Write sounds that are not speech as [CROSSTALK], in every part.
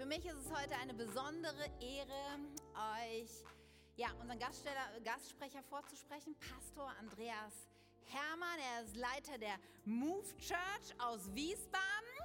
Für mich ist es heute eine besondere Ehre, euch ja, unseren Gastsprecher vorzusprechen, Pastor Andreas Hermann. Er ist Leiter der Move Church aus Wiesbaden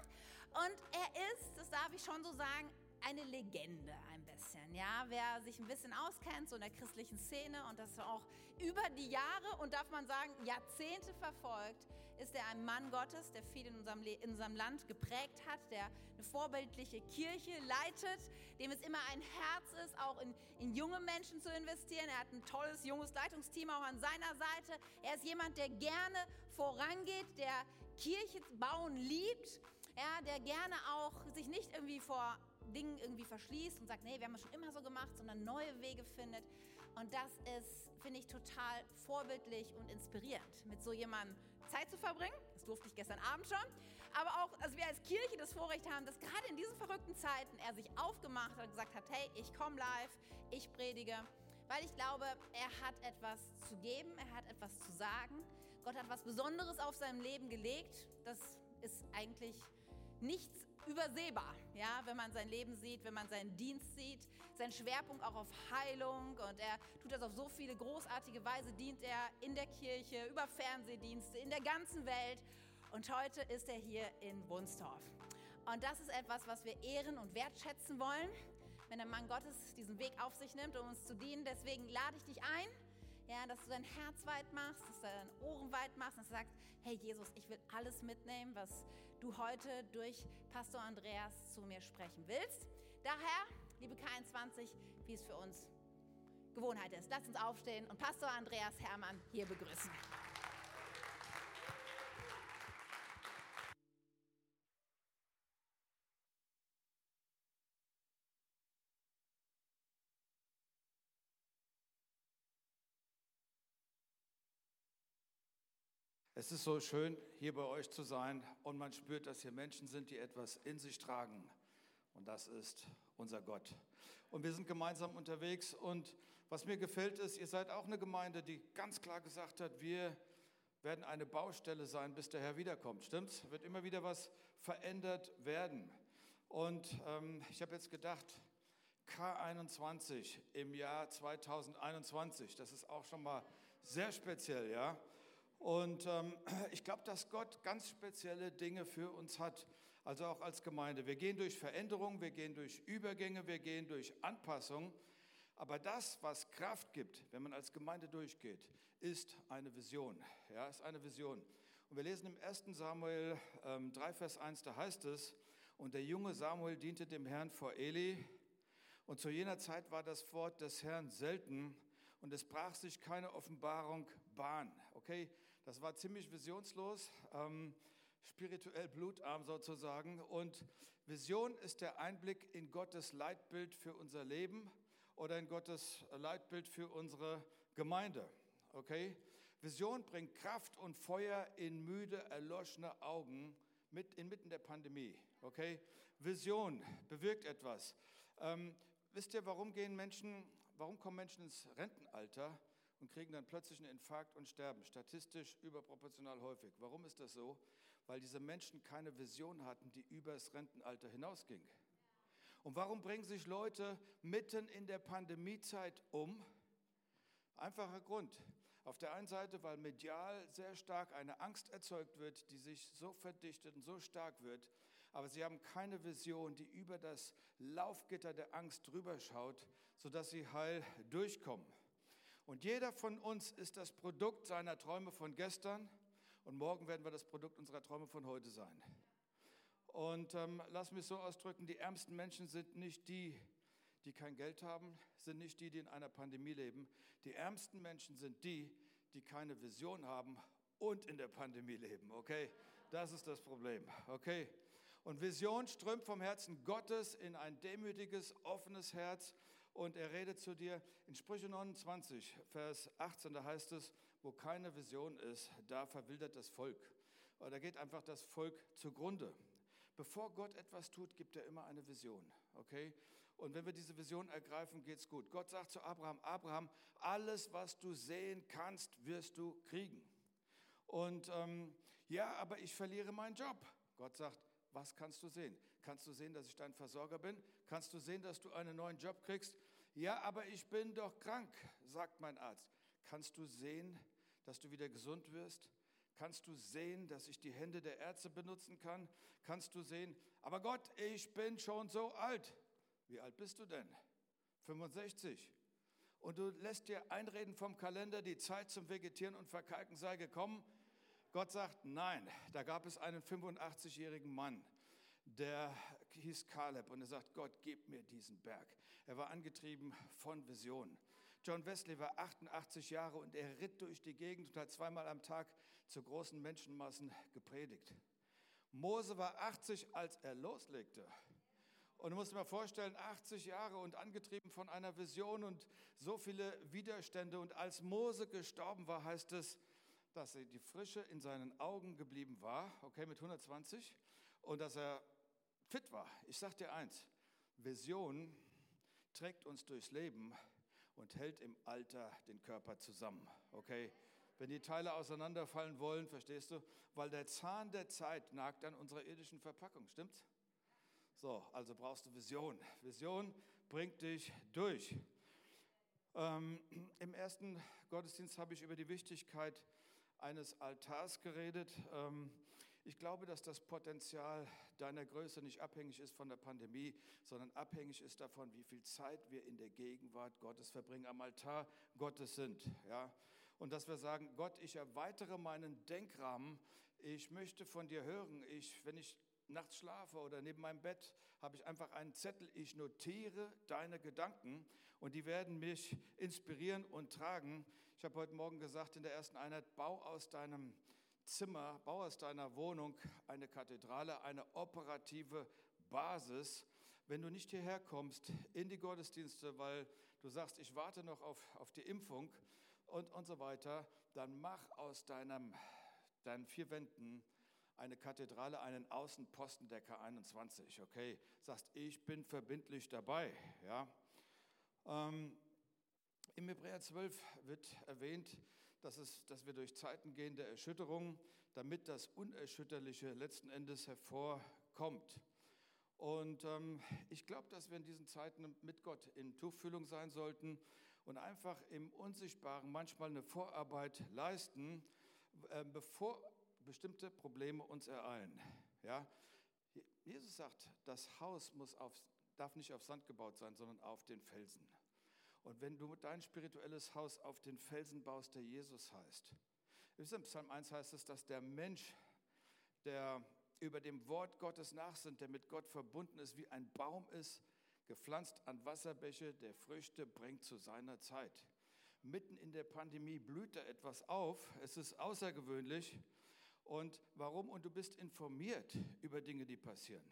und er ist, das darf ich schon so sagen, eine Legende ein bisschen. Ja, wer sich ein bisschen auskennt, so in der christlichen Szene und das auch über die Jahre und darf man sagen, Jahrzehnte verfolgt, ist er ein Mann Gottes, der viel in unserem, in unserem Land geprägt hat, der eine vorbildliche Kirche leitet, dem es immer ein Herz ist, auch in, in junge Menschen zu investieren. Er hat ein tolles junges Leitungsteam auch an seiner Seite. Er ist jemand, der gerne vorangeht, der Kirche bauen liebt, ja, der gerne auch sich nicht irgendwie vor Dingen irgendwie verschließt und sagt, nee, wir haben es schon immer so gemacht, sondern neue Wege findet. Und das ist, finde ich, total vorbildlich und inspirierend, mit so jemandem Zeit zu verbringen. Das durfte ich gestern Abend schon. Aber auch, also wir als Kirche das Vorrecht haben, dass gerade in diesen verrückten Zeiten er sich aufgemacht hat und gesagt hat, hey, ich komme live, ich predige. Weil ich glaube, er hat etwas zu geben, er hat etwas zu sagen. Gott hat was Besonderes auf seinem Leben gelegt. Das ist eigentlich nichts übersehbar, ja, wenn man sein Leben sieht, wenn man seinen Dienst sieht, sein Schwerpunkt auch auf Heilung und er tut das auf so viele großartige Weise, dient er in der Kirche, über Fernsehdienste, in der ganzen Welt und heute ist er hier in Wunstorf. Und das ist etwas, was wir ehren und wertschätzen wollen, wenn der Mann Gottes diesen Weg auf sich nimmt, um uns zu dienen. Deswegen lade ich dich ein, ja, dass du dein Herz weit machst, dass du deine Ohren weit machst, du sagst, hey Jesus, ich will alles mitnehmen, was du heute durch Pastor Andreas zu mir sprechen willst. Daher, liebe K21, wie es für uns Gewohnheit ist, lass uns aufstehen und Pastor Andreas Hermann hier begrüßen. Es ist so schön, hier bei euch zu sein und man spürt, dass hier Menschen sind, die etwas in sich tragen. Und das ist unser Gott. Und wir sind gemeinsam unterwegs. Und was mir gefällt ist, ihr seid auch eine Gemeinde, die ganz klar gesagt hat, wir werden eine Baustelle sein, bis der Herr wiederkommt. Stimmt's? Wird immer wieder was verändert werden. Und ähm, ich habe jetzt gedacht, K21 im Jahr 2021, das ist auch schon mal sehr speziell, ja. Und ähm, [CLEARS THROAT] ich glaube, dass Gott ganz spezielle Dinge für uns hat, also auch als Gemeinde. Wir gehen durch Veränderungen, wir gehen durch Übergänge, wir gehen durch Anpassungen. Aber das, was Kraft gibt, wenn man als Gemeinde durchgeht, ist eine Vision. Ja, ist eine Vision. Und wir lesen im 1. Samuel ähm, 3, Vers 1, da heißt es, und der junge Samuel diente dem Herrn vor Eli. Und zu jener Zeit war das Wort des Herrn selten und es brach sich keine Offenbarung Bahn. Okay, das war ziemlich visionslos, ähm, spirituell blutarm sozusagen. Und Vision ist der Einblick in Gottes Leitbild für unser Leben oder in Gottes Leitbild für unsere Gemeinde. Okay, Vision bringt Kraft und Feuer in müde, erloschene Augen mit inmitten der Pandemie. Okay, Vision bewirkt etwas. Ähm, wisst ihr, warum gehen Menschen warum kommen Menschen ins Rentenalter und kriegen dann plötzlich einen Infarkt und sterben? Statistisch überproportional häufig. Warum ist das so? Weil diese Menschen keine Vision hatten, die über das Rentenalter hinausging. Und warum bringen sich Leute mitten in der Pandemiezeit um? Einfacher Grund. Auf der einen Seite, weil medial sehr stark eine Angst erzeugt wird, die sich so verdichtet und so stark wird, aber sie haben keine Vision, die über das Laufgitter der Angst drüber schaut, sodass sie heil durchkommen. Und jeder von uns ist das Produkt seiner Träume von gestern und morgen werden wir das Produkt unserer Träume von heute sein. Und ähm, lass mich so ausdrücken, die ärmsten Menschen sind nicht die, die kein Geld haben, sind nicht die, die in einer Pandemie leben. Die ärmsten Menschen sind die, die keine Vision haben und in der Pandemie leben. Okay, das ist das Problem. Okay. Und Vision strömt vom Herzen Gottes in ein demütiges, offenes Herz. Und er redet zu dir in Sprüche 29, Vers 18, da heißt es, wo keine Vision ist, da verwildert das Volk. Da geht einfach das Volk zugrunde. Bevor Gott etwas tut, gibt er immer eine Vision. Okay? Und wenn wir diese Vision ergreifen, geht's gut. Gott sagt zu Abraham: Abraham, alles, was du sehen kannst, wirst du kriegen. Und ähm, ja, aber ich verliere meinen Job. Gott sagt: Was kannst du sehen? Kannst du sehen, dass ich dein Versorger bin? Kannst du sehen, dass du einen neuen Job kriegst? Ja, aber ich bin doch krank, sagt mein Arzt. Kannst du sehen, dass du wieder gesund wirst? Kannst du sehen, dass ich die Hände der Ärzte benutzen kann? Kannst du sehen, aber Gott, ich bin schon so alt. Wie alt bist du denn? 65. Und du lässt dir einreden vom Kalender, die Zeit zum Vegetieren und Verkalken sei gekommen. Gott sagt, nein, da gab es einen 85-jährigen Mann, der hieß Kaleb und er sagt, Gott, gib mir diesen Berg. Er war angetrieben von Visionen. John Wesley war 88 Jahre und er ritt durch die Gegend und hat zweimal am Tag zu großen Menschenmassen gepredigt. Mose war 80, als er loslegte. Und du musst dir mal vorstellen, 80 Jahre und angetrieben von einer Vision und so viele Widerstände. Und als Mose gestorben war, heißt es, dass die Frische in seinen Augen geblieben war, okay, mit 120, und dass er fit war. Ich sag dir eins, Vision trägt uns durchs Leben und hält im Alter den Körper zusammen, okay? Wenn die Teile auseinanderfallen wollen, verstehst du? Weil der Zahn der Zeit nagt an unserer irdischen Verpackung, stimmt's? So, also brauchst du Vision. Vision bringt dich durch. Ähm, Im ersten Gottesdienst habe ich über die Wichtigkeit eines Altars geredet. Ähm, ich glaube, dass das Potenzial deiner Größe nicht abhängig ist von der Pandemie, sondern abhängig ist davon, wie viel Zeit wir in der Gegenwart Gottes verbringen, am Altar Gottes sind. Ja? Und dass wir sagen, Gott, ich erweitere meinen Denkrahmen. Ich möchte von dir hören. Ich, wenn ich nachts schlafe oder neben meinem Bett, habe ich einfach einen Zettel. Ich notiere deine Gedanken und die werden mich inspirieren und tragen. Ich habe heute Morgen gesagt in der ersten Einheit, bau aus deinem Zimmer, bau aus deiner Wohnung eine Kathedrale, eine operative Basis. Wenn du nicht hierher kommst in die Gottesdienste, weil du sagst, ich warte noch auf, auf die Impfung und, und so weiter, dann mach aus deinem, deinen vier Wänden eine Kathedrale, einen Außenposten der K21, okay? Sagst, ich bin verbindlich dabei, ja? Ähm, Im Hebräer 12 wird erwähnt, dass, es, dass wir durch Zeiten gehen der Erschütterung, damit das Unerschütterliche letzten Endes hervorkommt. Und ähm, ich glaube, dass wir in diesen Zeiten mit Gott in Tuchfühlung sein sollten und einfach im Unsichtbaren manchmal eine Vorarbeit leisten, äh, bevor bestimmte Probleme uns ereilen. Ja? Jesus sagt, das Haus muss auf, darf nicht auf Sand gebaut sein, sondern auf den Felsen. Und wenn du dein spirituelles Haus auf den Felsen baust, der Jesus heißt, im Psalm 1 heißt es, dass der Mensch, der über dem Wort Gottes nachsinnt, der mit Gott verbunden ist, wie ein Baum ist, gepflanzt an Wasserbäche, der Früchte bringt zu seiner Zeit. Mitten in der Pandemie blüht da etwas auf. Es ist außergewöhnlich. Und warum? Und du bist informiert über Dinge, die passieren.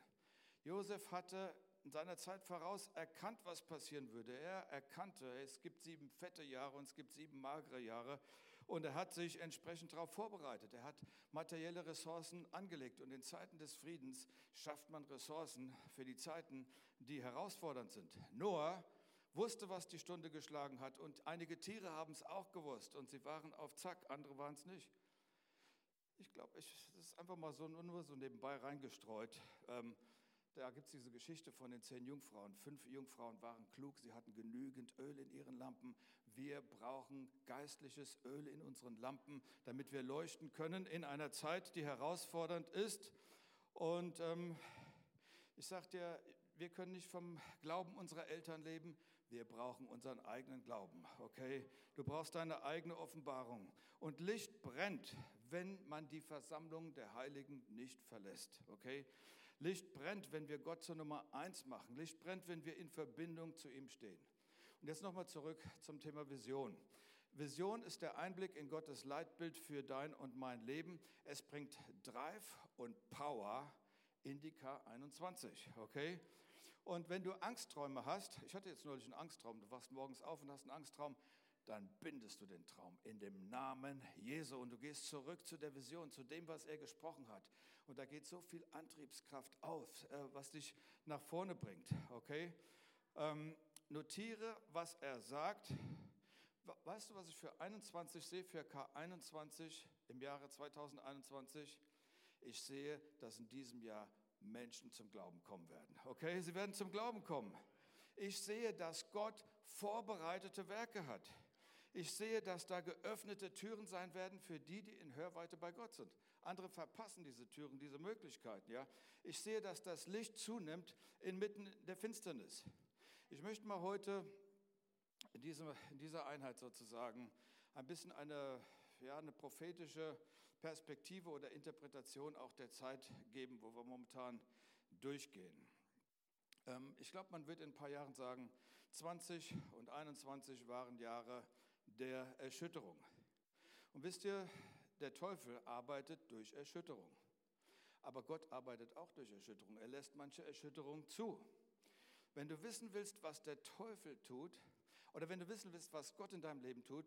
Josef hatte seiner Zeit voraus erkannt, was passieren würde. Er erkannte, es gibt sieben fette Jahre und es gibt sieben magere Jahre. Und er hat sich entsprechend darauf vorbereitet. Er hat materielle Ressourcen angelegt. Und in Zeiten des Friedens schafft man Ressourcen für die Zeiten, die herausfordernd sind. Noah wusste, was die Stunde geschlagen hat. Und einige Tiere haben es auch gewusst. Und sie waren auf Zack, andere waren es nicht. Ich glaube, das ist einfach mal so nur so nebenbei reingestreut. Ähm, da gibt es diese Geschichte von den zehn Jungfrauen. Fünf Jungfrauen waren klug, sie hatten genügend Öl in ihren Lampen. Wir brauchen geistliches Öl in unseren Lampen, damit wir leuchten können in einer Zeit, die herausfordernd ist. Und ähm, ich sage dir, wir können nicht vom Glauben unserer Eltern leben, wir brauchen unseren eigenen Glauben, okay? Du brauchst deine eigene Offenbarung. Und Licht brennt, wenn man die Versammlung der Heiligen nicht verlässt, okay? Licht brennt, wenn wir Gott zur Nummer eins machen. Licht brennt, wenn wir in Verbindung zu ihm stehen. Und jetzt nochmal zurück zum Thema Vision. Vision ist der Einblick in Gottes Leitbild für dein und mein Leben. Es bringt Drive und Power in die K21, okay? Und wenn du Angstträume hast, ich hatte jetzt neulich einen Angsttraum, du wachst morgens auf und hast einen Angsttraum, dann bindest du den Traum in dem Namen Jesu und du gehst zurück zu der Vision, zu dem, was er gesprochen hat. Und da geht so viel Antriebskraft auf, äh, was dich nach vorne bringt. Okay? Ähm, notiere, was er sagt. Weißt du, was ich für 21 sehe, für K21 im Jahre 2021? Ich sehe, dass in diesem Jahr Menschen zum Glauben kommen werden. Okay, sie werden zum Glauben kommen. Ich sehe, dass Gott vorbereitete Werke hat. Ich sehe, dass da geöffnete Türen sein werden für die, die in Hörweite bei Gott sind. Andere verpassen diese Türen, diese Möglichkeiten. Ja? Ich sehe, dass das Licht zunimmt inmitten der Finsternis. Ich möchte mal heute in, diesem, in dieser Einheit sozusagen ein bisschen eine, ja, eine prophetische Perspektive oder Interpretation auch der Zeit geben, wo wir momentan durchgehen. Ähm, ich glaube, man wird in ein paar Jahren sagen, 20 und 21 waren Jahre der Erschütterung. Und wisst ihr, der Teufel arbeitet durch Erschütterung. Aber Gott arbeitet auch durch Erschütterung. Er lässt manche Erschütterung zu. Wenn du wissen willst, was der Teufel tut, oder wenn du wissen willst, was Gott in deinem Leben tut,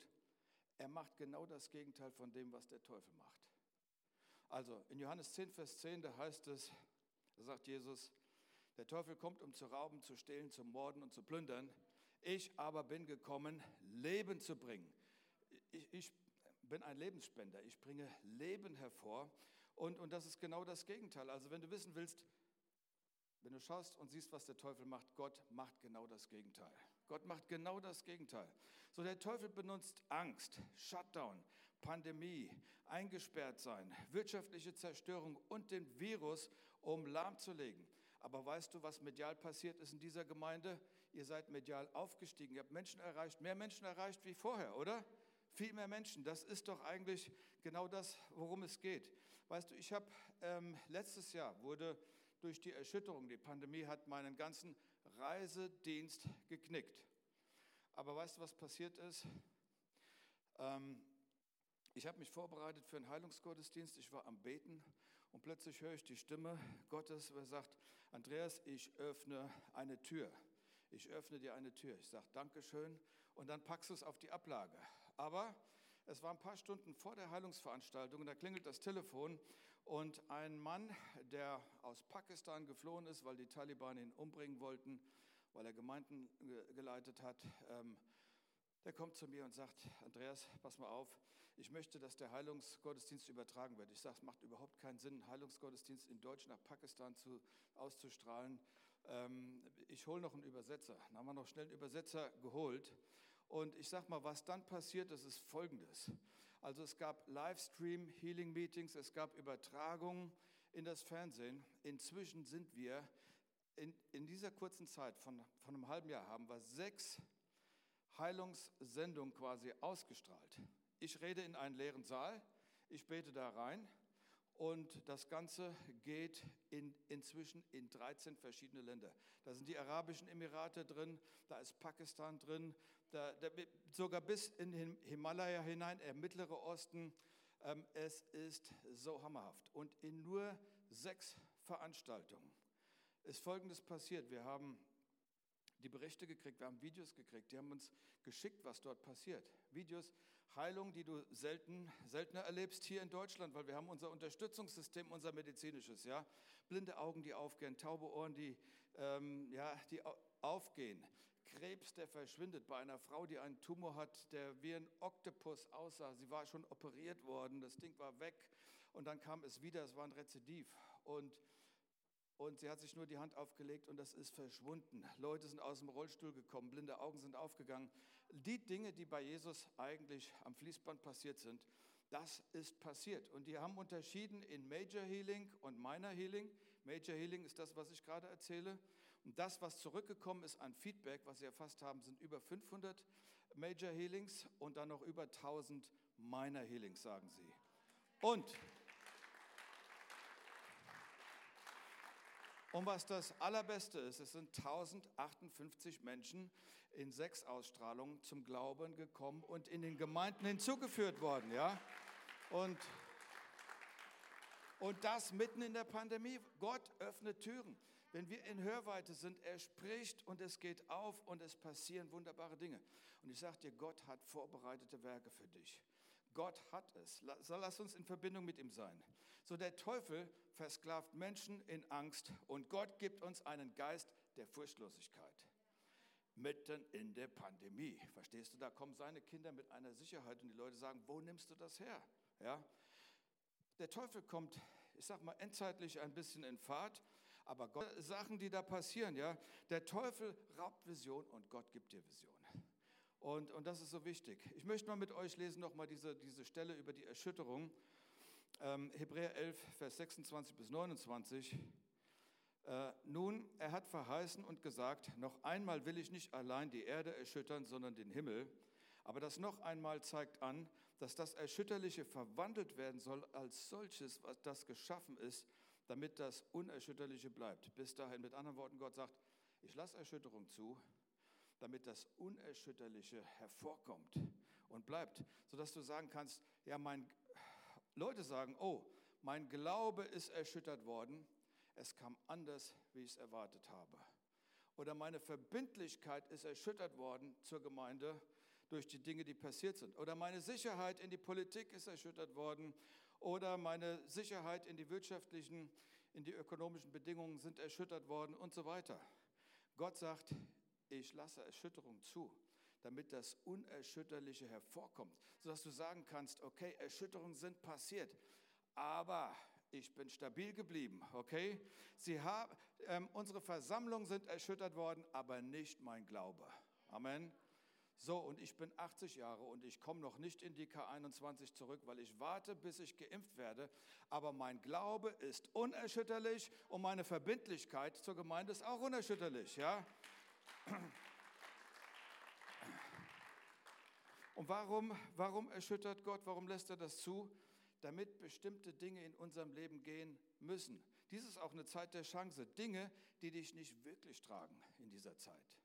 er macht genau das Gegenteil von dem, was der Teufel macht. Also in Johannes 10, Vers 10, da heißt es, da sagt Jesus, der Teufel kommt, um zu rauben, zu stehlen, zu morden und zu plündern. Ich aber bin gekommen, Leben zu bringen. Ich, ich bin ein Lebensspender. Ich bringe Leben hervor. Und, und das ist genau das Gegenteil. Also wenn du wissen willst, wenn du schaust und siehst, was der Teufel macht, Gott macht genau das Gegenteil. Gott macht genau das Gegenteil. So der Teufel benutzt Angst, Shutdown, Pandemie, eingesperrt sein, wirtschaftliche Zerstörung und den Virus, um lahmzulegen. Aber weißt du, was medial passiert ist in dieser Gemeinde? Ihr seid medial aufgestiegen. Ihr habt Menschen erreicht, mehr Menschen erreicht wie vorher, oder? Viel mehr Menschen. Das ist doch eigentlich genau das, worum es geht. Weißt du, ich habe ähm, letztes Jahr wurde durch die Erschütterung, die Pandemie hat meinen ganzen Reisedienst geknickt. Aber weißt du, was passiert ist? Ähm, ich habe mich vorbereitet für einen Heilungsgottesdienst. Ich war am Beten und plötzlich höre ich die Stimme Gottes, der sagt, Andreas, ich öffne eine Tür. Ich öffne dir eine Tür. Ich sage, Dankeschön. Und dann packst du es auf die Ablage. Aber es war ein paar Stunden vor der Heilungsveranstaltung und da klingelt das Telefon und ein Mann, der aus Pakistan geflohen ist, weil die Taliban ihn umbringen wollten, weil er Gemeinden geleitet hat, ähm, der kommt zu mir und sagt, Andreas, pass mal auf, ich möchte, dass der Heilungsgottesdienst übertragen wird. Ich sage, es macht überhaupt keinen Sinn, einen Heilungsgottesdienst in Deutsch nach Pakistan zu, auszustrahlen. Ähm, ich hole noch einen Übersetzer. Dann haben wir noch schnell einen Übersetzer geholt. Und ich sage mal, was dann passiert ist, ist Folgendes. Also es gab Livestream, Healing Meetings, es gab Übertragungen in das Fernsehen. Inzwischen sind wir in, in dieser kurzen Zeit von, von einem halben Jahr haben wir sechs Heilungssendungen quasi ausgestrahlt. Ich rede in einen leeren Saal, ich bete da rein und das Ganze geht in, inzwischen in 13 verschiedene Länder. Da sind die Arabischen Emirate drin, da ist Pakistan drin, da, da, sogar bis in den Himalaya hinein, der Mittlere Osten. Ähm, es ist so hammerhaft. Und in nur sechs Veranstaltungen ist Folgendes passiert. Wir haben die Berichte gekriegt, wir haben Videos gekriegt, die haben uns geschickt, was dort passiert. Videos, Heilung, die du selten, seltener erlebst hier in Deutschland, weil wir haben unser Unterstützungssystem, unser medizinisches, ja. Blinde Augen, die aufgehen, taube Ohren, die, ähm, ja, die aufgehen. Krebs, der verschwindet bei einer Frau, die einen Tumor hat, der wie ein Oktopus aussah. Sie war schon operiert worden, das Ding war weg und dann kam es wieder, es war ein Rezidiv. Und, und sie hat sich nur die Hand aufgelegt und das ist verschwunden. Leute sind aus dem Rollstuhl gekommen, blinde Augen sind aufgegangen. Die Dinge, die bei Jesus eigentlich am Fließband passiert sind, das ist passiert. Und die haben unterschieden in Major Healing und Minor Healing. Major Healing ist das, was ich gerade erzähle. Und das, was zurückgekommen ist an Feedback, was sie erfasst haben, sind über 500 Major Healings und dann noch über 1000 Minor Healings, sagen sie. Und, und was das Allerbeste ist, es sind 1058 Menschen in sechs Ausstrahlungen zum Glauben gekommen und in den Gemeinden hinzugeführt worden. Ja? Und, und das mitten in der Pandemie. Gott öffnet Türen. Wenn wir in Hörweite sind, er spricht und es geht auf und es passieren wunderbare Dinge. Und ich sage dir, Gott hat vorbereitete Werke für dich. Gott hat es. Lass uns in Verbindung mit ihm sein. So der Teufel versklavt Menschen in Angst und Gott gibt uns einen Geist der Furchtlosigkeit. Mitten in der Pandemie. Verstehst du, da kommen seine Kinder mit einer Sicherheit und die Leute sagen, wo nimmst du das her? Ja? Der Teufel kommt, ich sag mal, endzeitlich ein bisschen in Fahrt Aber Gott, Sachen, die da passieren, ja, der Teufel raubt Vision und Gott gibt dir Vision. Und, und das ist so wichtig. Ich möchte mal mit euch lesen nochmal diese, diese Stelle über die Erschütterung. Ähm, Hebräer 11, Vers 26 bis 29. Äh, nun, er hat verheißen und gesagt, noch einmal will ich nicht allein die Erde erschüttern, sondern den Himmel. Aber das noch einmal zeigt an, dass das Erschütterliche verwandelt werden soll als solches, was das geschaffen ist, damit das Unerschütterliche bleibt. Bis dahin, mit anderen Worten, Gott sagt, ich lasse Erschütterung zu, damit das Unerschütterliche hervorkommt und bleibt, sodass du sagen kannst, ja, mein, Leute sagen, oh, mein Glaube ist erschüttert worden, es kam anders, wie ich es erwartet habe. Oder meine Verbindlichkeit ist erschüttert worden zur Gemeinde durch die Dinge, die passiert sind. Oder meine Sicherheit in die Politik ist erschüttert worden. Oder meine Sicherheit in die wirtschaftlichen, in die ökonomischen Bedingungen sind erschüttert worden und so weiter. Gott sagt, ich lasse Erschütterung zu, damit das Unerschütterliche hervorkommt, sodass du sagen kannst, okay, Erschütterungen sind passiert, aber ich bin stabil geblieben, okay? Sie haben, ähm, unsere Versammlungen sind erschüttert worden, aber nicht mein Glaube. Amen. So, und ich bin 80 Jahre und ich komme noch nicht in die K21 zurück, weil ich warte, bis ich geimpft werde. Aber mein Glaube ist unerschütterlich und meine Verbindlichkeit zur Gemeinde ist auch unerschütterlich, ja? Und warum, warum erschüttert Gott, warum lässt er das zu? Damit bestimmte Dinge in unserem Leben gehen müssen. Dies ist auch eine Zeit der Chance. Dinge, die dich nicht wirklich tragen in dieser Zeit.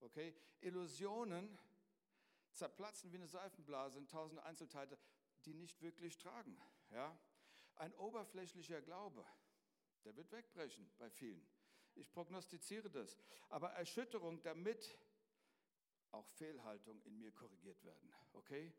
Okay? Illusionen zerplatzen wie eine Seifenblase in tausend Einzelteile, die nicht wirklich tragen. Ja? Ein oberflächlicher Glaube, der wird wegbrechen bei vielen. Ich prognostiziere das. Aber Erschütterung, damit auch Fehlhaltung in mir korrigiert werden. Okay?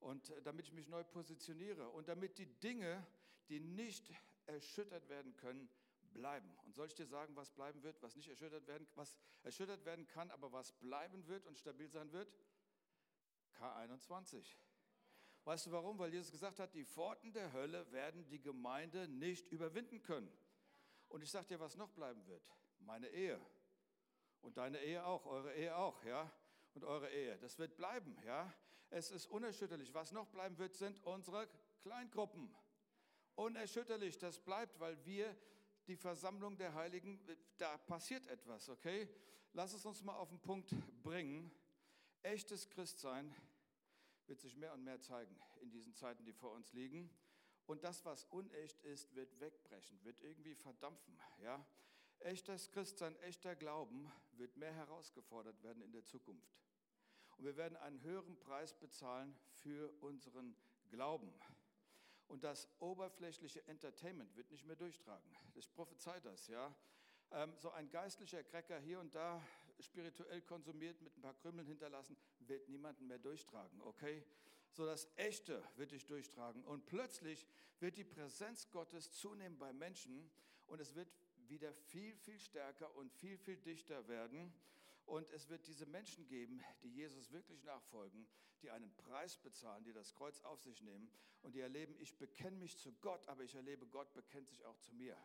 Und äh, damit ich mich neu positioniere und damit die Dinge, die nicht erschüttert werden können, bleiben. Und soll ich dir sagen, was bleiben wird, was nicht erschüttert werden, was erschüttert werden kann, aber was bleiben wird und stabil sein wird? K21. Weißt du warum? Weil Jesus gesagt hat, die Pforten der Hölle werden die Gemeinde nicht überwinden können. Und ich sage dir, was noch bleiben wird. Meine Ehe. Und deine Ehe auch, eure Ehe auch, ja. Und eure Ehe. Das wird bleiben, ja. Es ist unerschütterlich. Was noch bleiben wird, sind unsere Kleingruppen. Unerschütterlich, das bleibt, weil wir die Versammlung der Heiligen, da passiert etwas, okay? Lass es uns mal auf den Punkt bringen. Echtes Christsein wird sich mehr und mehr zeigen in diesen Zeiten, die vor uns liegen. Und das, was unecht ist, wird wegbrechen, wird irgendwie verdampfen. Ja? Echtes Christsein, echter Glauben wird mehr herausgefordert werden in der Zukunft. Und wir werden einen höheren Preis bezahlen für unseren Glauben. Und das oberflächliche Entertainment wird nicht mehr durchtragen. Ich prophezei das, ja. Ähm, so ein geistlicher Cracker hier und da spirituell konsumiert, mit ein paar Krümeln hinterlassen, wird niemanden mehr durchtragen, okay? so das Echte wird dich durchtragen. Und plötzlich wird die Präsenz Gottes zunehmen bei Menschen und es wird wieder viel, viel stärker und viel, viel dichter werden. Und es wird diese Menschen geben, die Jesus wirklich nachfolgen, die einen Preis bezahlen, die das Kreuz auf sich nehmen und die erleben, ich bekenne mich zu Gott, aber ich erlebe, Gott bekennt sich auch zu mir.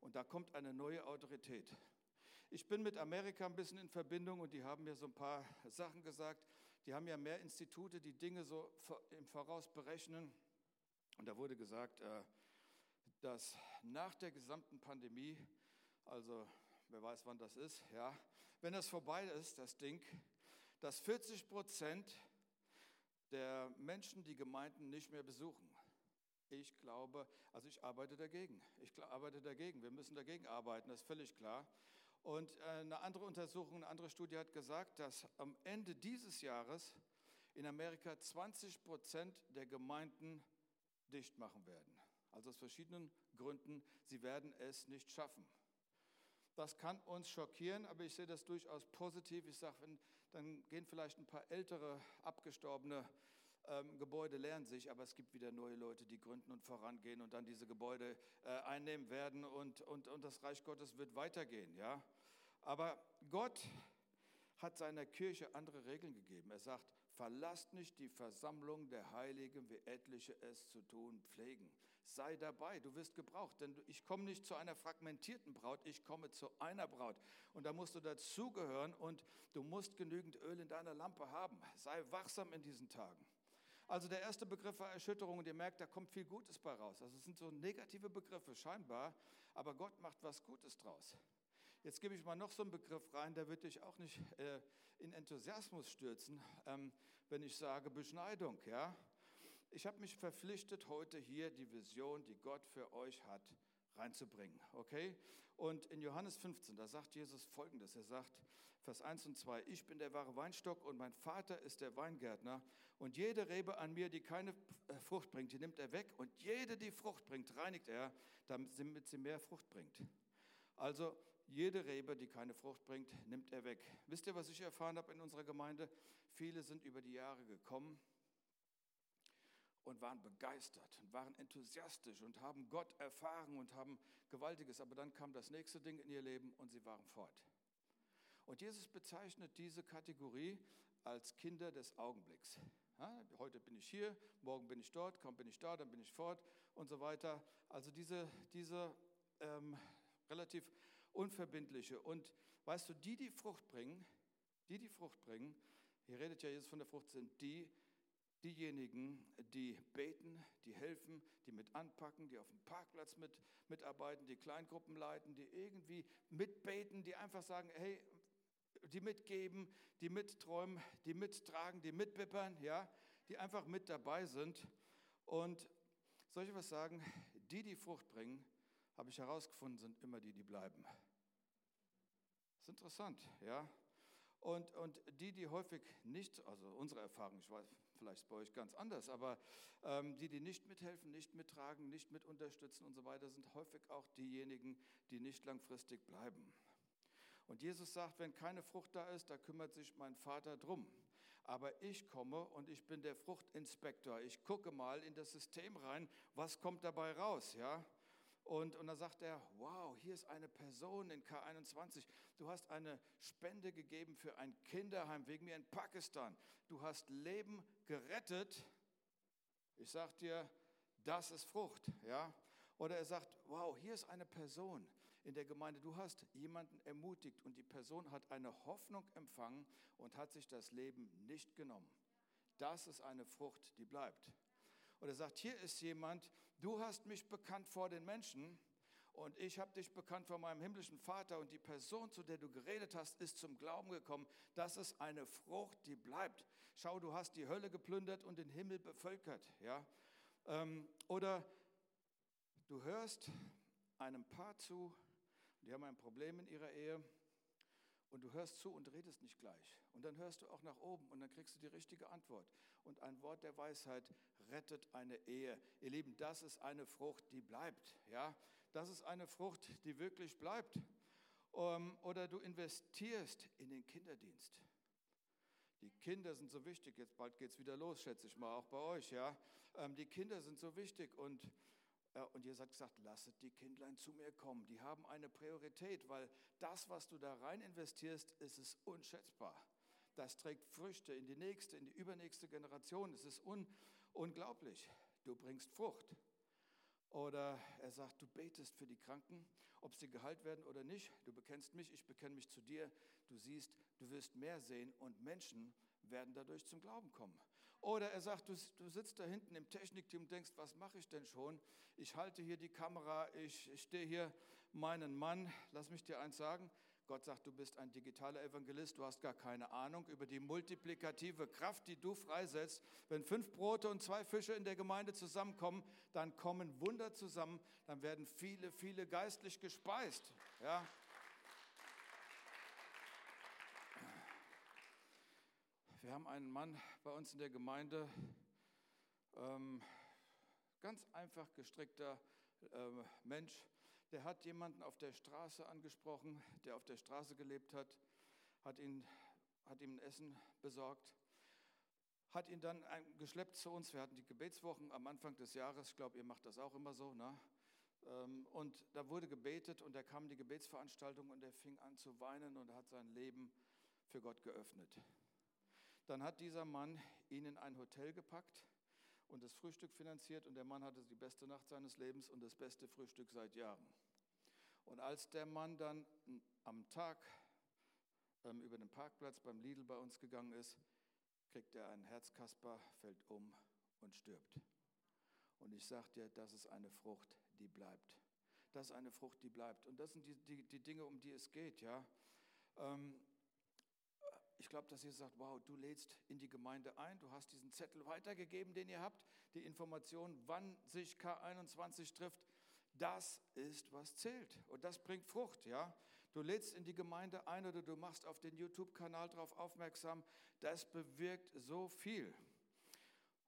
Und da kommt eine neue Autorität. Ich bin mit Amerika ein bisschen in Verbindung und die haben mir so ein paar Sachen gesagt. Die haben ja mehr Institute, die Dinge so im Voraus berechnen. Und da wurde gesagt, äh, dass nach der gesamten Pandemie, also wer weiß, wann das ist, ja, wenn das vorbei ist, das Ding, dass 40 Prozent der Menschen die Gemeinden nicht mehr besuchen. Ich glaube, also ich arbeite dagegen. Ich arbeite dagegen. Wir müssen dagegen arbeiten, das ist völlig klar. Und äh, eine andere Untersuchung, eine andere Studie hat gesagt, dass am Ende dieses Jahres in Amerika 20 Prozent der Gemeinden dicht machen werden. Also aus verschiedenen Gründen, sie werden es nicht schaffen. Das kann uns schockieren, aber ich sehe das durchaus positiv. Ich sage, dann gehen vielleicht ein paar ältere, abgestorbene ähm, Gebäude leeren sich, aber es gibt wieder neue Leute, die gründen und vorangehen und dann diese Gebäude äh, einnehmen werden und, und, und das Reich Gottes wird weitergehen. Ja? Aber Gott hat seiner Kirche andere Regeln gegeben. Er sagt, verlasst nicht die Versammlung der Heiligen, wie etliche es zu tun pflegen. sei dabei, du wirst gebraucht, denn ich komme nicht zu einer fragmentierten Braut, ich komme zu einer Braut. Und da musst du dazugehören und du musst genügend Öl in deiner Lampe haben. Sei wachsam in diesen Tagen. Also der erste Begriff war Erschütterung und ihr merkt, da kommt viel Gutes bei raus. Also es sind so negative Begriffe scheinbar, aber Gott macht was Gutes draus. Jetzt gebe ich mal noch so einen Begriff rein, der wird dich auch nicht äh, in Enthusiasmus stürzen, ähm, wenn ich sage Beschneidung. Ja? Ich habe mich verpflichtet, heute hier die Vision, die Gott für euch hat, reinzubringen. Okay? Und in Johannes 15, da sagt Jesus folgendes: Er sagt, Vers 1 und 2, ich bin der wahre Weinstock und mein Vater ist der Weingärtner. Und jede Rebe an mir, die keine Frucht bringt, die nimmt er weg. Und jede, die Frucht bringt, reinigt er, damit sie mehr Frucht bringt. Also jede Rebe, die keine Frucht bringt, nimmt er weg. Wisst ihr, was ich erfahren habe in unserer Gemeinde? Viele sind über die Jahre gekommen und waren begeistert und waren enthusiastisch und haben Gott erfahren und haben Gewaltiges. Aber dann kam das nächste Ding in ihr Leben und sie waren fort. Und Jesus bezeichnet diese Kategorie als Kinder des Augenblicks. Ja, heute bin ich hier, morgen bin ich dort, kaum bin ich da, dann bin ich fort und so weiter. Also diese, diese ähm, relativ unverbindliche. Und weißt du, die, die Frucht bringen, die, die Frucht bringen, hier redet ja Jesus von der Frucht, sind die, diejenigen, die beten, die helfen, die mit anpacken, die auf dem Parkplatz mit, mitarbeiten, die Kleingruppen leiten, die irgendwie mitbeten, die einfach sagen, hey, die mitgeben, die mitträumen, die mittragen, die mitbippern, ja, die einfach mit dabei sind. Und soll ich was sagen? Die, die Frucht bringen, habe ich herausgefunden, sind immer die, die bleiben. Ist interessant, ja. Und, und die, die häufig nicht, also unsere Erfahrung, ich weiß, vielleicht bei euch ganz anders, aber ähm, die, die nicht mithelfen, nicht mittragen, nicht mit unterstützen und so weiter, sind häufig auch diejenigen, die nicht langfristig bleiben. Und Jesus sagt, wenn keine Frucht da ist, da kümmert sich mein Vater drum. Aber ich komme und ich bin der Fruchtinspektor. Ich gucke mal in das System rein, was kommt dabei raus, ja? Und, und dann sagt er, wow, hier ist eine Person in K21. Du hast eine Spende gegeben für ein Kinderheim wegen mir in Pakistan. Du hast Leben gerettet. Ich sage dir, das ist Frucht. Ja? Oder er sagt, wow, hier ist eine Person in der Gemeinde. Du hast jemanden ermutigt und die Person hat eine Hoffnung empfangen und hat sich das Leben nicht genommen. Das ist eine Frucht, die bleibt. Und er sagt, hier ist jemand, du hast mich bekannt vor den Menschen und ich habe dich bekannt vor meinem himmlischen Vater und die Person, zu der du geredet hast, ist zum Glauben gekommen. Das ist eine Frucht, die bleibt. Schau, du hast die Hölle geplündert und den Himmel bevölkert. Ja? Ähm, oder du hörst einem Paar zu, die haben ein Problem in ihrer Ehe und du hörst zu und redest nicht gleich. Und dann hörst du auch nach oben und dann kriegst du die richtige Antwort. Und ein Wort der Weisheit rettet eine Ehe. Ihr Lieben, das ist eine Frucht, die bleibt. Ja, das ist eine Frucht, die wirklich bleibt. Um, oder du investierst in den Kinderdienst. Die Kinder sind so wichtig. Jetzt bald geht es wieder los, schätze ich mal, auch bei euch. Ja, ähm, die Kinder sind so wichtig und und Jesus hat gesagt, lasset die Kindlein zu mir kommen. Die haben eine Priorität, weil das, was du da rein investierst, ist es unschätzbar. Das trägt Früchte in die nächste, in die übernächste Generation. Es ist un unglaublich. Du bringst Frucht. Oder er sagt, du betest für die Kranken, ob sie geheilt werden oder nicht. Du bekennst mich, ich bekenne mich zu dir. Du siehst, du wirst mehr sehen und Menschen werden dadurch zum Glauben kommen. Oder er sagt, du, du sitzt da hinten im Technikteam und denkst, was mache ich denn schon? Ich halte hier die Kamera, ich, ich stehe hier meinen Mann. Lass mich dir eins sagen. Gott sagt, du bist ein digitaler Evangelist, du hast gar keine Ahnung über die multiplikative Kraft, die du freisetzt. Wenn fünf Brote und zwei Fische in der Gemeinde zusammenkommen, dann kommen Wunder zusammen, dann werden viele, viele geistlich gespeist. Ja. Wir haben einen Mann bei uns in der Gemeinde, ähm, ganz einfach gestrickter äh, Mensch, der hat jemanden auf der Straße angesprochen, der auf der Straße gelebt hat, hat, ihn, hat ihm ein Essen besorgt, hat ihn dann geschleppt zu uns. Wir hatten die Gebetswochen am Anfang des Jahres, ich glaube, ihr macht das auch immer so, ne? Ähm, und da wurde gebetet und er kam die Gebetsveranstaltung und er fing an zu weinen und hat sein Leben für Gott geöffnet. Dann hat dieser Mann ihn in ein Hotel gepackt und das Frühstück finanziert und der Mann hatte die beste Nacht seines Lebens und das beste Frühstück seit Jahren. Und als der Mann dann am Tag ähm, über den Parkplatz beim Lidl bei uns gegangen ist, kriegt er einen Herzkasper, fällt um und stirbt. Und ich sage dir, das ist eine Frucht, die bleibt. Das ist eine Frucht, die bleibt. Und das sind die, die, die Dinge, um die es geht. Ja? Ähm, ich glaube, dass Jesus sagt, wow, du lädst in die Gemeinde ein, du hast diesen Zettel weitergegeben, den ihr habt, die Information, wann sich K21 trifft. Das ist, was zählt. Und das bringt Frucht, ja. Du lädst in die Gemeinde ein oder du machst auf den YouTube-Kanal darauf aufmerksam. Das bewirkt so viel.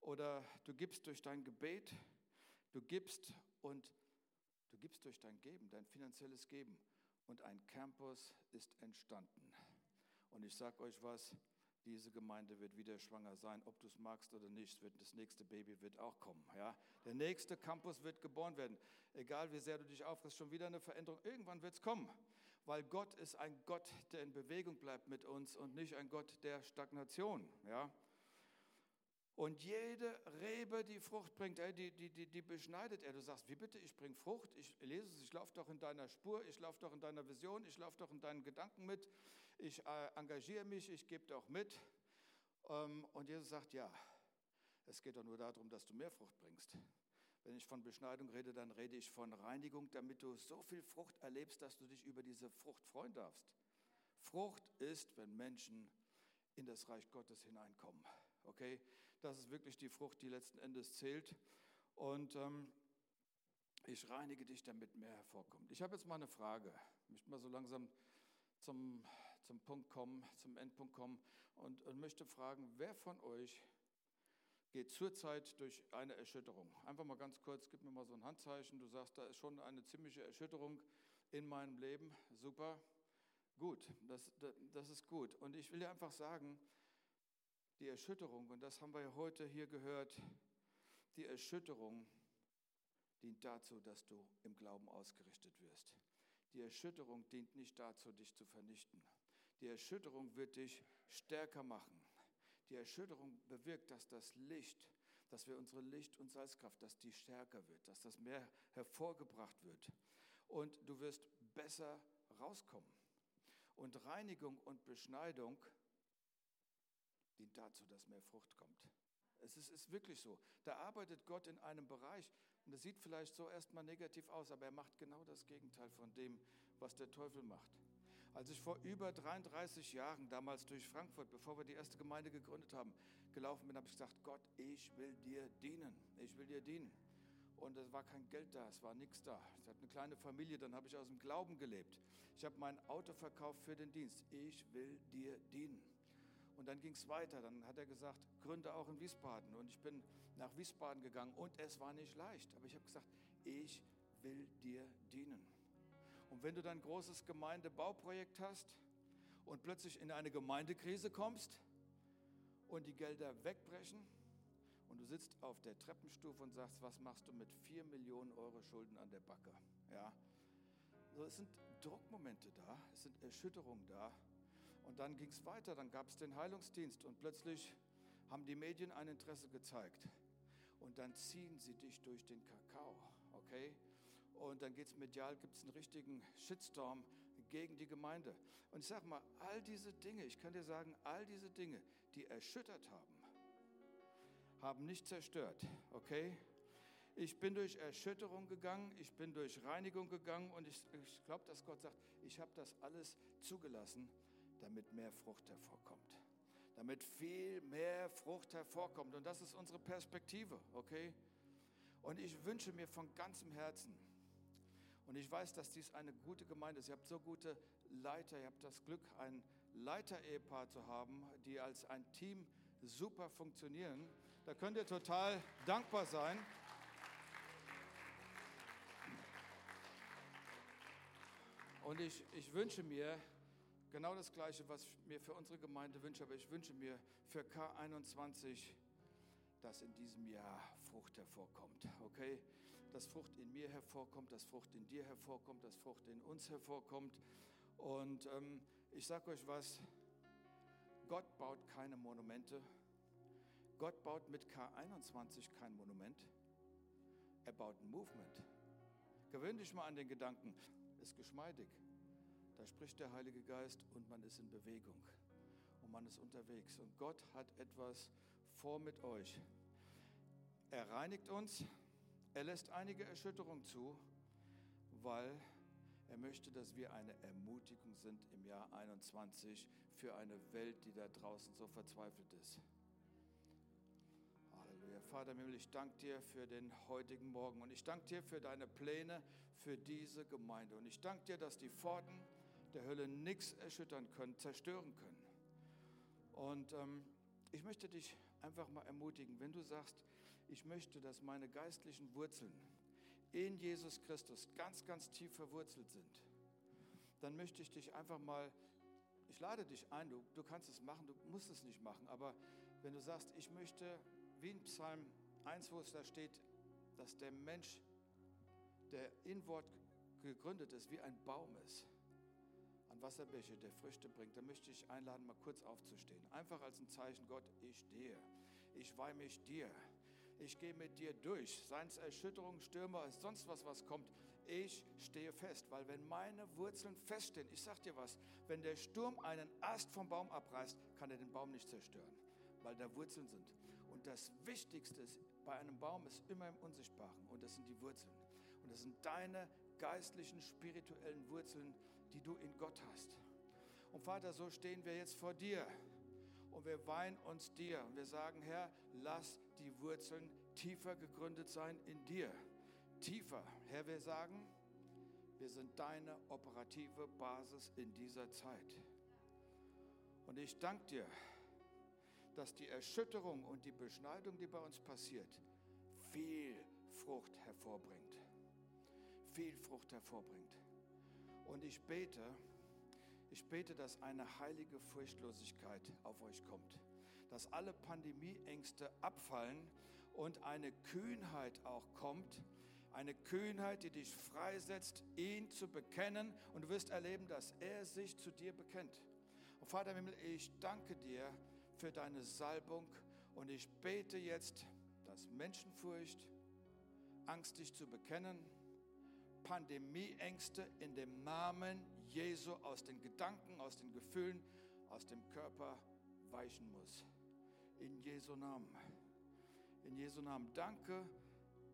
Oder du gibst durch dein Gebet, du gibst und du gibst durch dein Geben, dein finanzielles Geben. Und ein Campus ist entstanden. Und ich sage euch was, diese Gemeinde wird wieder schwanger sein, ob du es magst oder nicht. Das nächste Baby wird auch kommen. Ja? Der nächste Campus wird geboren werden. Egal wie sehr du dich aufregst, schon wieder eine Veränderung. Irgendwann wird es kommen. Weil Gott ist ein Gott, der in Bewegung bleibt mit uns und nicht ein Gott der Stagnation. Ja? Und jede Rebe, die Frucht bringt, die, die, die, die beschneidet er. Du sagst, wie bitte, ich bringe Frucht, ich lese es, ich laufe doch in deiner Spur, ich laufe doch in deiner Vision, ich laufe doch in deinen Gedanken mit, ich äh, engagiere mich, ich gebe doch mit. Ähm, und Jesus sagt, ja, es geht doch nur darum, dass du mehr Frucht bringst. Wenn ich von Beschneidung rede, dann rede ich von Reinigung, damit du so viel Frucht erlebst, dass du dich über diese Frucht freuen darfst. Frucht ist, wenn Menschen in das Reich Gottes hineinkommen. Okay? Das ist wirklich die Frucht, die letzten Endes zählt. Und ähm, ich reinige dich, damit mehr hervorkommt. Ich habe jetzt mal eine Frage. Ich möchte mal so langsam zum, zum Punkt kommen, zum Endpunkt kommen und, und möchte fragen, wer von euch geht zurzeit durch eine Erschütterung? Einfach mal ganz kurz, gib mir mal so ein Handzeichen. Du sagst, da ist schon eine ziemliche Erschütterung in meinem Leben. Super. Gut, das, das ist gut. Und ich will dir einfach sagen, die Erschütterung, und das haben wir heute hier gehört, die Erschütterung dient dazu, dass du im Glauben ausgerichtet wirst. Die Erschütterung dient nicht dazu, dich zu vernichten. Die Erschütterung wird dich stärker machen. Die Erschütterung bewirkt, dass das Licht, dass wir unsere Licht- und Salzkraft, dass die stärker wird, dass das mehr hervorgebracht wird. Und du wirst besser rauskommen. Und Reinigung und Beschneidung dient dazu, dass mehr Frucht kommt. Es ist, ist, wirklich so. Da arbeitet Gott in einem Bereich und das sieht vielleicht so erstmal negativ aus, aber er macht genau das Gegenteil von dem, was der Teufel macht. Als ich vor über 33 Jahren, damals durch Frankfurt, bevor wir die erste Gemeinde gegründet haben, gelaufen bin, habe ich gesagt, Gott, ich will dir dienen. Ich will dir dienen. Und es war kein Geld da, es war nichts da. Ich hatte eine kleine Familie, dann habe ich aus dem Glauben gelebt. Ich habe mein Auto verkauft für den Dienst. Ich will dir dienen. Und dann ging es weiter. Dann hat er gesagt, gründe auch in Wiesbaden. Und ich bin nach Wiesbaden gegangen und es war nicht leicht. Aber ich habe gesagt, ich will dir dienen. Und wenn du dann ein großes Gemeindebauprojekt hast und plötzlich in eine Gemeindekrise kommst und die Gelder wegbrechen und du sitzt auf der Treppenstufe und sagst, was machst du mit 4 Millionen Euro Schulden an der Backe? Ja. So, es sind Druckmomente da, es sind Erschütterungen da. Und dann ging es weiter, dann gab es den Heilungsdienst und plötzlich haben die Medien ein Interesse gezeigt. Und dann ziehen sie dich durch den Kakao, okay? Und dann geht es medial, gibt es einen richtigen Shitstorm gegen die Gemeinde. Und ich sage mal, all diese Dinge, ich kann dir sagen, all diese Dinge, die erschüttert haben, haben nicht zerstört, okay? Ich bin durch Erschütterung gegangen, ich bin durch Reinigung gegangen und ich, ich glaube, dass Gott sagt, ich habe das alles zugelassen, damit mehr Frucht hervorkommt. Damit viel mehr Frucht hervorkommt. Und das ist unsere Perspektive, okay? Und ich wünsche mir von ganzem Herzen, und ich weiß, dass dies eine gute Gemeinde ist. Ihr habt so gute Leiter, ihr habt das Glück, ein Leiter-Ehepaar zu haben, die als ein Team super funktionieren. Da könnt ihr total dankbar sein. Und ich, ich wünsche mir, genau das Gleiche, was ich mir für unsere Gemeinde wünsche, aber ich wünsche mir für K21, dass in diesem Jahr Frucht hervorkommt. Okay? Dass Frucht in mir hervorkommt, dass Frucht in dir hervorkommt, dass Frucht in uns hervorkommt. Und ähm, ich sage euch was, Gott baut keine Monumente, Gott baut mit K21 kein Monument, er baut ein Movement. Gewöhn dich mal an den Gedanken, ist geschmeidig. Da spricht der Heilige Geist und man ist in Bewegung und man ist unterwegs. Und Gott hat etwas vor mit euch. Er reinigt uns, er lässt einige Erschütterungen zu, weil er möchte, dass wir eine Ermutigung sind im Jahr 21 für eine Welt, die da draußen so verzweifelt ist. Halleluja. Vater im Himmel, ich danke dir für den heutigen Morgen und ich danke dir für deine Pläne für diese Gemeinde. Und ich danke dir, dass die Pforten der Hölle nichts erschüttern können, zerstören können. Und ähm, ich möchte dich einfach mal ermutigen, wenn du sagst, ich möchte, dass meine geistlichen Wurzeln in Jesus Christus ganz, ganz tief verwurzelt sind, dann möchte ich dich einfach mal, ich lade dich ein, du, du kannst es machen, du musst es nicht machen, aber wenn du sagst, ich möchte, wie in Psalm 1, wo es da steht, dass der Mensch, der in Wort gegründet ist, wie ein Baum ist, an Wasserbäche, der Früchte bringt, dann möchte ich einladen, mal kurz aufzustehen. Einfach als ein Zeichen, Gott, ich stehe. Ich weihe mich dir. Ich gehe mit dir durch. Seien es Erschütterungen, Stürme, sonst was, was kommt. Ich stehe fest, weil wenn meine Wurzeln feststehen, ich sag dir was, wenn der Sturm einen Ast vom Baum abreißt, kann er den Baum nicht zerstören, weil da Wurzeln sind. Und das Wichtigste ist, bei einem Baum ist immer im Unsichtbaren und das sind die Wurzeln. Und das sind deine geistlichen, spirituellen Wurzeln, die du in Gott hast. Und Vater, so stehen wir jetzt vor dir und wir weihen uns dir und wir sagen, Herr, lass die Wurzeln tiefer gegründet sein in dir. Tiefer. Herr, wir sagen, wir sind deine operative Basis in dieser Zeit. Und ich danke dir, dass die Erschütterung und die Beschneidung, die bei uns passiert, viel Frucht hervorbringt. Viel Frucht hervorbringt. Und ich bete, ich bete, dass eine heilige Furchtlosigkeit auf euch kommt, dass alle Pandemieängste abfallen und eine Kühnheit auch kommt, eine Kühnheit, die dich freisetzt, ihn zu bekennen. Und du wirst erleben, dass er sich zu dir bekennt. Und Vater im Himmel, ich danke dir für deine Salbung. Und ich bete jetzt, dass Menschenfurcht, Angst dich zu bekennen, Pandemieängste in dem Namen Jesu aus den Gedanken, aus den Gefühlen, aus dem Körper weichen muss. In Jesu Namen. In Jesu Namen. Danke,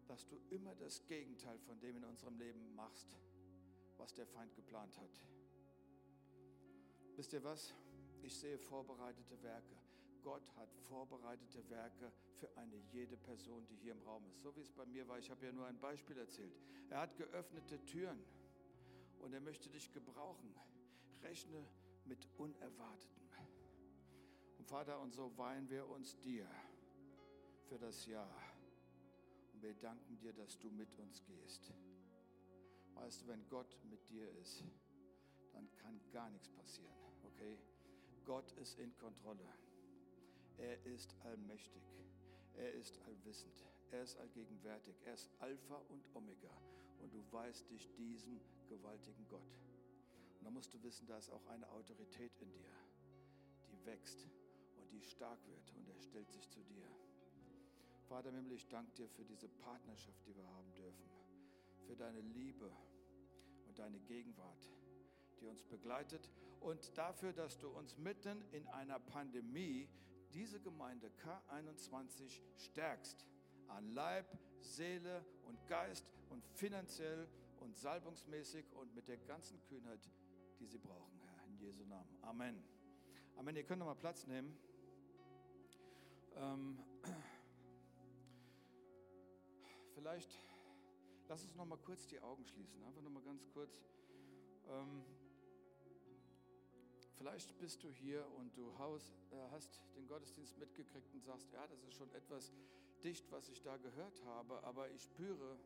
dass du immer das Gegenteil von dem in unserem Leben machst, was der Feind geplant hat. Wisst ihr was? Ich sehe vorbereitete Werke. Gott hat vorbereitete Werke für eine jede Person, die hier im Raum ist. So wie es bei mir war, ich habe ja nur ein Beispiel erzählt. Er hat geöffnete Türen und er möchte dich gebrauchen. Rechne mit Unerwartetem. Und Vater, und so weihen wir uns dir für das Jahr. Und wir danken dir, dass du mit uns gehst. Weißt du, wenn Gott mit dir ist, dann kann gar nichts passieren, okay? Gott ist in Kontrolle. Er ist allmächtig. Er ist allwissend. Er ist allgegenwärtig. Er ist Alpha und Omega. Und du weißt dich diesem gewaltigen Gott. Und da musst du wissen, da ist auch eine Autorität in dir, die wächst und die stark wird und er stellt sich zu dir. Vater im Himmel, ich danke dir für diese Partnerschaft, die wir haben dürfen, für deine Liebe und deine Gegenwart, die uns begleitet und dafür, dass du uns mitten in einer Pandemie diese Gemeinde K21 stärkst an Leib, Seele und Geist und finanziell und salbungsmäßig und mit der ganzen Kühnheit, die sie brauchen, Herr, in Jesu Namen. Amen. Amen. Ihr könnt noch mal Platz nehmen. Ähm, vielleicht lass uns noch mal kurz die Augen schließen. Einfach noch mal ganz kurz. Ähm, Vielleicht bist du hier und du äh, hast den Gottesdienst mitgekriegt und sagst, ja, das ist schon etwas dicht, was ich da gehört habe, aber ich spüre,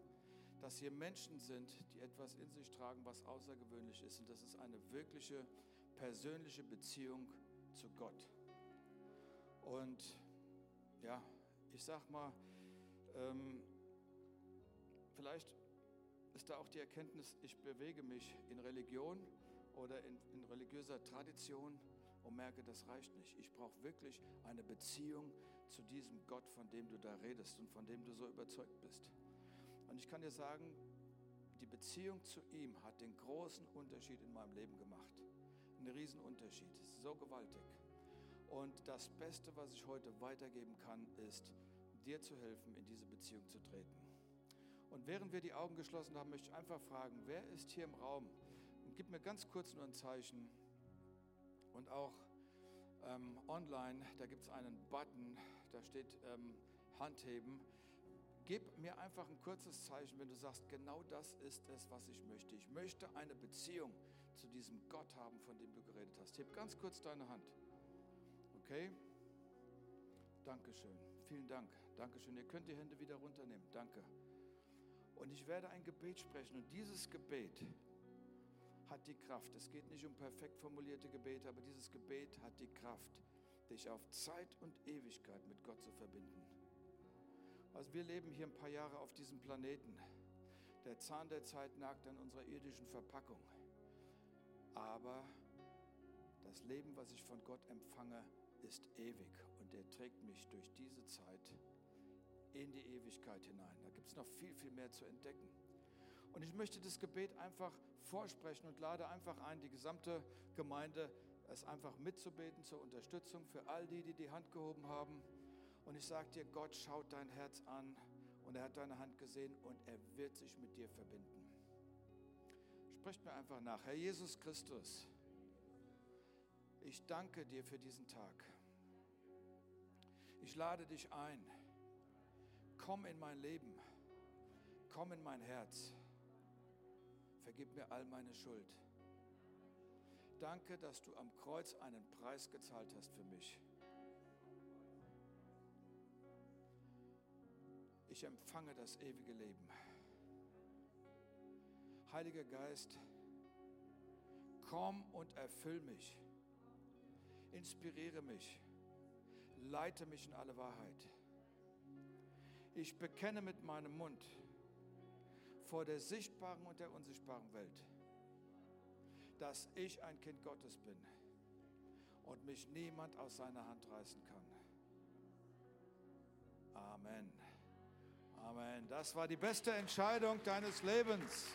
dass hier Menschen sind, die etwas in sich tragen, was außergewöhnlich ist. Und das ist eine wirkliche persönliche Beziehung zu Gott. Und ja, ich sag mal, ähm, vielleicht ist da auch die Erkenntnis, ich bewege mich in Religion oder in, in religiöser Tradition und merke, das reicht nicht. Ich brauche wirklich eine Beziehung zu diesem Gott, von dem du da redest und von dem du so überzeugt bist. Und ich kann dir sagen, die Beziehung zu ihm hat den großen Unterschied in meinem Leben gemacht. Einen Riesenunterschied, so gewaltig. Und das Beste, was ich heute weitergeben kann, ist, dir zu helfen, in diese Beziehung zu treten. Und während wir die Augen geschlossen haben, möchte ich einfach fragen, wer ist hier im Raum? Gib mir ganz kurz nur ein Zeichen. Und auch ähm, online, da gibt es einen Button, da steht ähm, Handheben. Gib mir einfach ein kurzes Zeichen, wenn du sagst, genau das ist es, was ich möchte. Ich möchte eine Beziehung zu diesem Gott haben, von dem du geredet hast. Heb ganz kurz deine Hand. Okay? Dankeschön. Vielen Dank. Dankeschön. Ihr könnt die Hände wieder runternehmen. Danke. Und ich werde ein Gebet sprechen. Und dieses Gebet hat die Kraft. Es geht nicht um perfekt formulierte Gebete, aber dieses Gebet hat die Kraft, dich auf Zeit und Ewigkeit mit Gott zu verbinden. Also wir leben hier ein paar Jahre auf diesem Planeten. Der Zahn der Zeit nagt an unserer irdischen Verpackung. Aber das Leben, was ich von Gott empfange, ist ewig und er trägt mich durch diese Zeit in die Ewigkeit hinein. Da gibt es noch viel, viel mehr zu entdecken. Und ich möchte das Gebet einfach vorsprechen und lade einfach ein, die gesamte Gemeinde es einfach mitzubeten zur Unterstützung für all die, die die Hand gehoben haben. Und ich sage dir, Gott schaut dein Herz an und er hat deine Hand gesehen und er wird sich mit dir verbinden. Sprecht mir einfach nach. Herr Jesus Christus, ich danke dir für diesen Tag. Ich lade dich ein. Komm in mein Leben. Komm in mein Herz. Vergib mir all meine Schuld. Danke, dass du am Kreuz einen Preis gezahlt hast für mich. Ich empfange das ewige Leben. Heiliger Geist, komm und erfüll mich. Inspiriere mich. Leite mich in alle Wahrheit. Ich bekenne mit meinem Mund vor der sichtbaren und der unsichtbaren Welt, dass ich ein Kind Gottes bin und mich niemand aus seiner Hand reißen kann. Amen. Amen. Das war die beste Entscheidung deines Lebens.